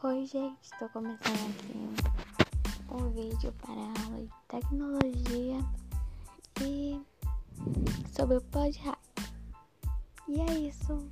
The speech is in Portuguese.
Oi, gente, estou começando aqui um vídeo para a aula de tecnologia e sobre o PodHack. E é isso.